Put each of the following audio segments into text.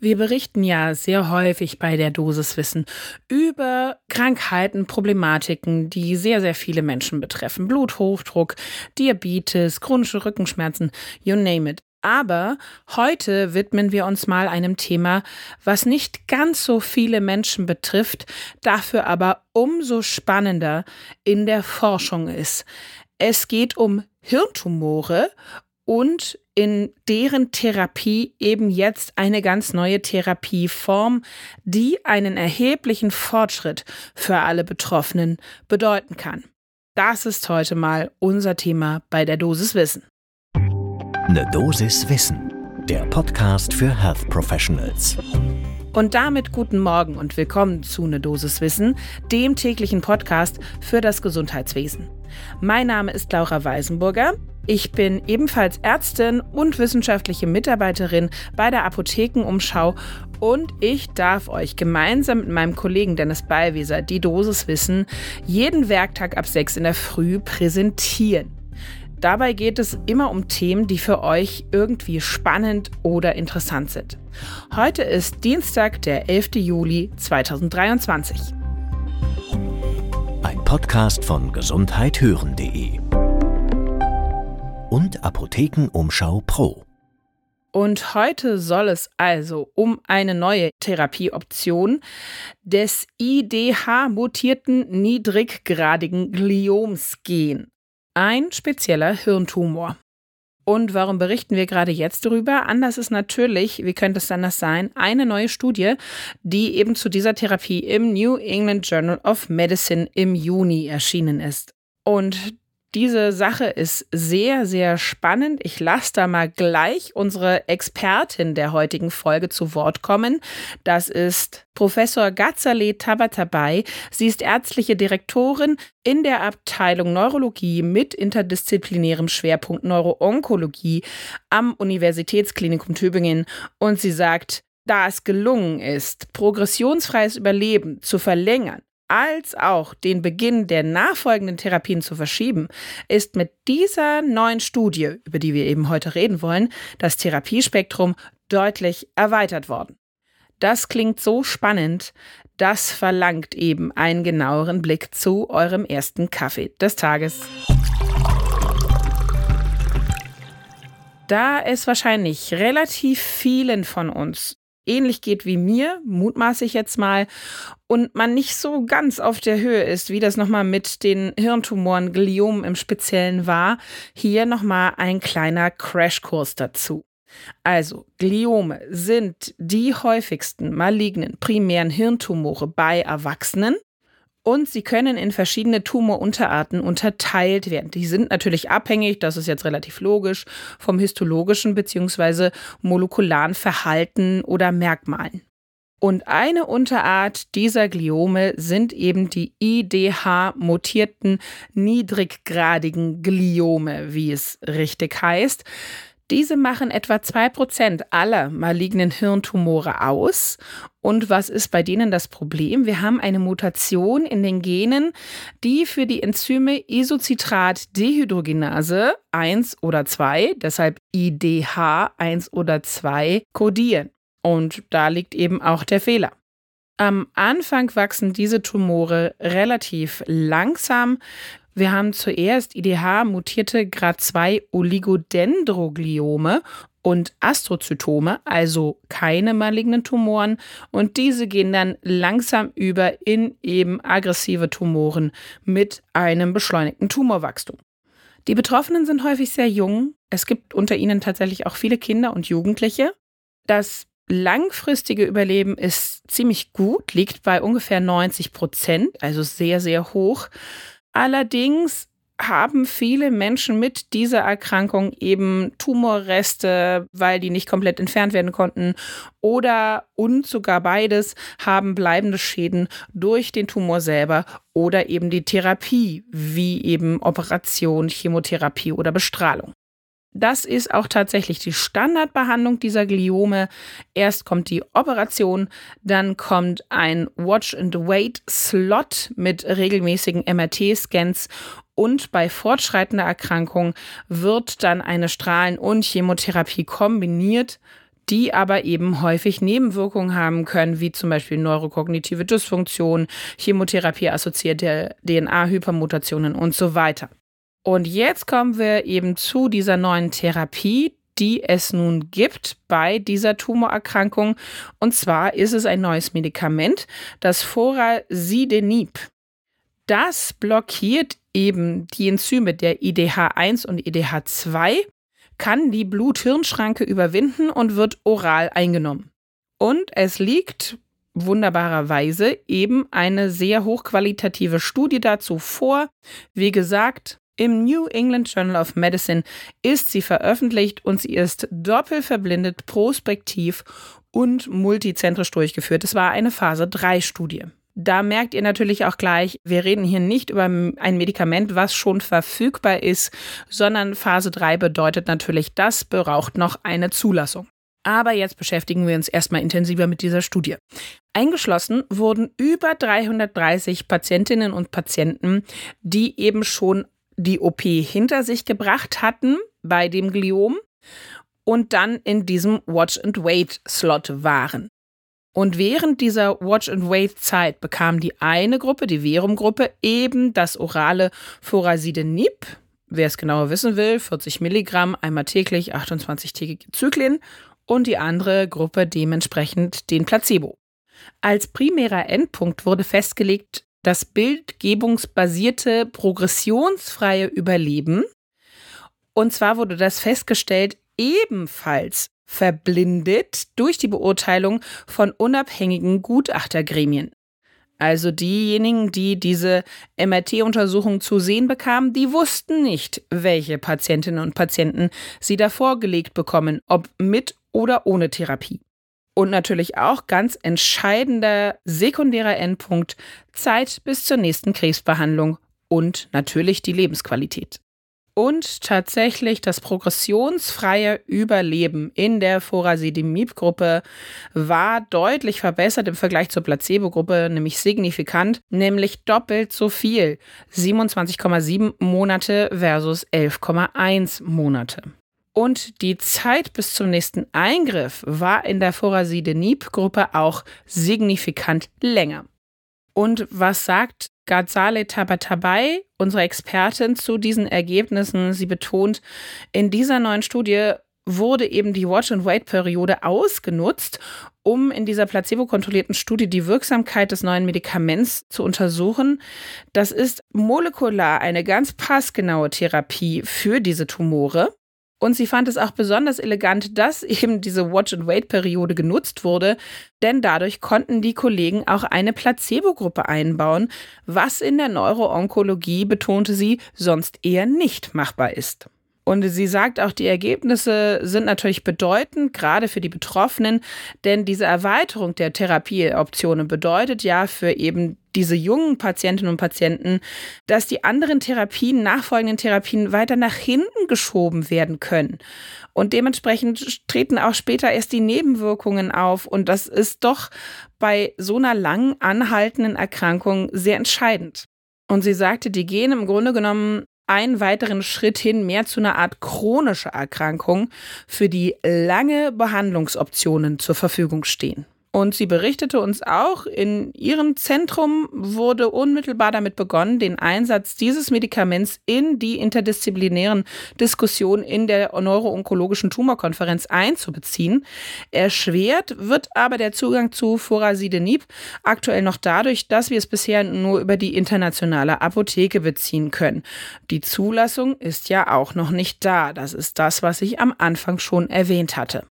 Wir berichten ja sehr häufig bei der Dosiswissen über Krankheiten, Problematiken, die sehr, sehr viele Menschen betreffen. Bluthochdruck, Diabetes, chronische Rückenschmerzen, you name it. Aber heute widmen wir uns mal einem Thema, was nicht ganz so viele Menschen betrifft, dafür aber umso spannender in der Forschung ist. Es geht um Hirntumore und in deren Therapie eben jetzt eine ganz neue Therapieform, die einen erheblichen Fortschritt für alle Betroffenen bedeuten kann. Das ist heute mal unser Thema bei der Dosis Wissen. Eine Dosis Wissen, der Podcast für Health Professionals. Und damit guten Morgen und willkommen zu Ne Dosis Wissen, dem täglichen Podcast für das Gesundheitswesen. Mein Name ist Laura Weisenburger. Ich bin ebenfalls Ärztin und wissenschaftliche Mitarbeiterin bei der Apothekenumschau und ich darf euch gemeinsam mit meinem Kollegen Dennis Ballwieser die Dosis Wissen jeden Werktag ab 6 in der Früh präsentieren. Dabei geht es immer um Themen, die für euch irgendwie spannend oder interessant sind. Heute ist Dienstag, der 11. Juli 2023. Ein Podcast von gesundheithören.de und Apothekenumschau Pro. Und heute soll es also um eine neue Therapieoption des IDH-mutierten niedriggradigen Glioms gehen. Ein spezieller Hirntumor. Und warum berichten wir gerade jetzt darüber? Anders ist natürlich, wie könnte es anders sein, eine neue Studie, die eben zu dieser Therapie im New England Journal of Medicine im Juni erschienen ist. Und diese Sache ist sehr, sehr spannend. Ich lasse da mal gleich unsere Expertin der heutigen Folge zu Wort kommen. Das ist Professor Gazale Tabatabai. Sie ist ärztliche Direktorin in der Abteilung Neurologie mit interdisziplinärem Schwerpunkt Neuroonkologie am Universitätsklinikum Tübingen. Und sie sagt, da es gelungen ist, progressionsfreies Überleben zu verlängern, als auch den Beginn der nachfolgenden Therapien zu verschieben, ist mit dieser neuen Studie, über die wir eben heute reden wollen, das Therapiespektrum deutlich erweitert worden. Das klingt so spannend, das verlangt eben einen genaueren Blick zu eurem ersten Kaffee des Tages. Da es wahrscheinlich relativ vielen von uns ähnlich geht wie mir, mutmaße ich jetzt mal, und man nicht so ganz auf der Höhe ist, wie das nochmal mit den Hirntumoren, Gliomen im Speziellen war, hier nochmal ein kleiner Crashkurs dazu. Also, Gliome sind die häufigsten malignen primären Hirntumore bei Erwachsenen und sie können in verschiedene Tumorunterarten unterteilt werden. Die sind natürlich abhängig, das ist jetzt relativ logisch, vom histologischen bzw. molekularen Verhalten oder Merkmalen. Und eine Unterart dieser Gliome sind eben die IDH-mutierten niedriggradigen Gliome, wie es richtig heißt. Diese machen etwa 2% aller malignen Hirntumore aus. Und was ist bei denen das Problem? Wir haben eine Mutation in den Genen, die für die Enzyme Isocitrat-Dehydrogenase 1 oder 2, deshalb IDH 1 oder 2, kodieren. Und da liegt eben auch der Fehler. Am Anfang wachsen diese Tumore relativ langsam. Wir haben zuerst IDH-mutierte Grad 2 Oligodendrogliome und Astrozytome, also keine malignen Tumoren. Und diese gehen dann langsam über in eben aggressive Tumoren mit einem beschleunigten Tumorwachstum. Die Betroffenen sind häufig sehr jung. Es gibt unter ihnen tatsächlich auch viele Kinder und Jugendliche. Das langfristige Überleben ist ziemlich gut, liegt bei ungefähr 90 Prozent, also sehr, sehr hoch. Allerdings haben viele Menschen mit dieser Erkrankung eben Tumorreste, weil die nicht komplett entfernt werden konnten oder und sogar beides haben bleibende Schäden durch den Tumor selber oder eben die Therapie, wie eben Operation, Chemotherapie oder Bestrahlung. Das ist auch tatsächlich die Standardbehandlung dieser Gliome. Erst kommt die Operation, dann kommt ein Watch-and-Wait-Slot mit regelmäßigen MRT-Scans und bei fortschreitender Erkrankung wird dann eine Strahlen- und Chemotherapie kombiniert. die aber eben häufig Nebenwirkungen haben können, wie zum Beispiel neurokognitive Dysfunktion, Chemotherapie-assoziierte DNA-Hypermutationen und so weiter. Und jetzt kommen wir eben zu dieser neuen Therapie, die es nun gibt bei dieser Tumorerkrankung. Und zwar ist es ein neues Medikament, das Vorasidenib. Das blockiert eben die Enzyme der IDH1 und IDH2, kann die Blut-Hirn-Schranke überwinden und wird oral eingenommen. Und es liegt wunderbarerweise eben eine sehr hochqualitative Studie dazu vor. Wie gesagt, im New England Journal of Medicine ist sie veröffentlicht und sie ist doppelverblindet, prospektiv und multizentrisch durchgeführt. Es war eine Phase 3 Studie. Da merkt ihr natürlich auch gleich, wir reden hier nicht über ein Medikament, was schon verfügbar ist, sondern Phase 3 bedeutet natürlich, das braucht noch eine Zulassung. Aber jetzt beschäftigen wir uns erstmal intensiver mit dieser Studie. Eingeschlossen wurden über 330 Patientinnen und Patienten, die eben schon die OP hinter sich gebracht hatten bei dem Gliom und dann in diesem Watch-and-Wait-Slot waren. Und während dieser Watch-and-Wait-Zeit bekam die eine Gruppe, die Verum-Gruppe, eben das orale Vorasidenib, wer es genauer wissen will, 40 Milligramm, einmal täglich, 28-tägige Zyklen, und die andere Gruppe dementsprechend den Placebo. Als primärer Endpunkt wurde festgelegt, das bildgebungsbasierte progressionsfreie Überleben. Und zwar wurde das festgestellt ebenfalls verblindet durch die Beurteilung von unabhängigen Gutachtergremien. Also diejenigen, die diese MRT-Untersuchung zu sehen bekamen, die wussten nicht, welche Patientinnen und Patienten sie da vorgelegt bekommen, ob mit oder ohne Therapie. Und natürlich auch ganz entscheidender sekundärer Endpunkt Zeit bis zur nächsten Krebsbehandlung und natürlich die Lebensqualität. Und tatsächlich das progressionsfreie Überleben in der Forasidimib-Gruppe war deutlich verbessert im Vergleich zur Placebo-Gruppe, nämlich signifikant, nämlich doppelt so viel. 27,7 Monate versus 11,1 Monate. Und die Zeit bis zum nächsten Eingriff war in der Vorasidenib-Gruppe auch signifikant länger. Und was sagt Ghazale Tabatabai, unsere Expertin, zu diesen Ergebnissen? Sie betont, in dieser neuen Studie wurde eben die Watch-and-Wait-Periode ausgenutzt, um in dieser placebo-kontrollierten Studie die Wirksamkeit des neuen Medikaments zu untersuchen. Das ist molekular eine ganz passgenaue Therapie für diese Tumore. Und sie fand es auch besonders elegant, dass eben diese Watch-and-Wait-Periode genutzt wurde, denn dadurch konnten die Kollegen auch eine Placebo-Gruppe einbauen, was in der Neuroonkologie, betonte sie, sonst eher nicht machbar ist. Und sie sagt auch, die Ergebnisse sind natürlich bedeutend, gerade für die Betroffenen, denn diese Erweiterung der Therapieoptionen bedeutet ja für eben diese jungen Patientinnen und Patienten, dass die anderen Therapien, nachfolgenden Therapien weiter nach hinten geschoben werden können. Und dementsprechend treten auch später erst die Nebenwirkungen auf. Und das ist doch bei so einer lang anhaltenden Erkrankung sehr entscheidend. Und sie sagte, die gehen im Grunde genommen einen weiteren Schritt hin mehr zu einer Art chronischer Erkrankung, für die lange Behandlungsoptionen zur Verfügung stehen. Und sie berichtete uns auch, in ihrem Zentrum wurde unmittelbar damit begonnen, den Einsatz dieses Medikaments in die interdisziplinären Diskussionen in der neuroonkologischen Tumorkonferenz einzubeziehen. Erschwert wird aber der Zugang zu Vorasidenib aktuell noch dadurch, dass wir es bisher nur über die internationale Apotheke beziehen können. Die Zulassung ist ja auch noch nicht da. Das ist das, was ich am Anfang schon erwähnt hatte.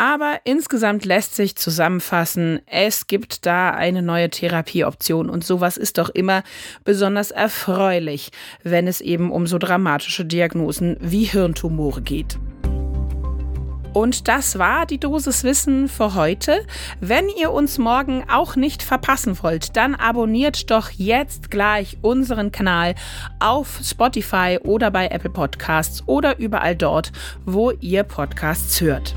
Aber insgesamt lässt sich zusammenfassen, es gibt da eine neue Therapieoption und sowas ist doch immer besonders erfreulich, wenn es eben um so dramatische Diagnosen wie Hirntumore geht. Und das war die Dosis Wissen für heute. Wenn ihr uns morgen auch nicht verpassen wollt, dann abonniert doch jetzt gleich unseren Kanal auf Spotify oder bei Apple Podcasts oder überall dort, wo ihr Podcasts hört.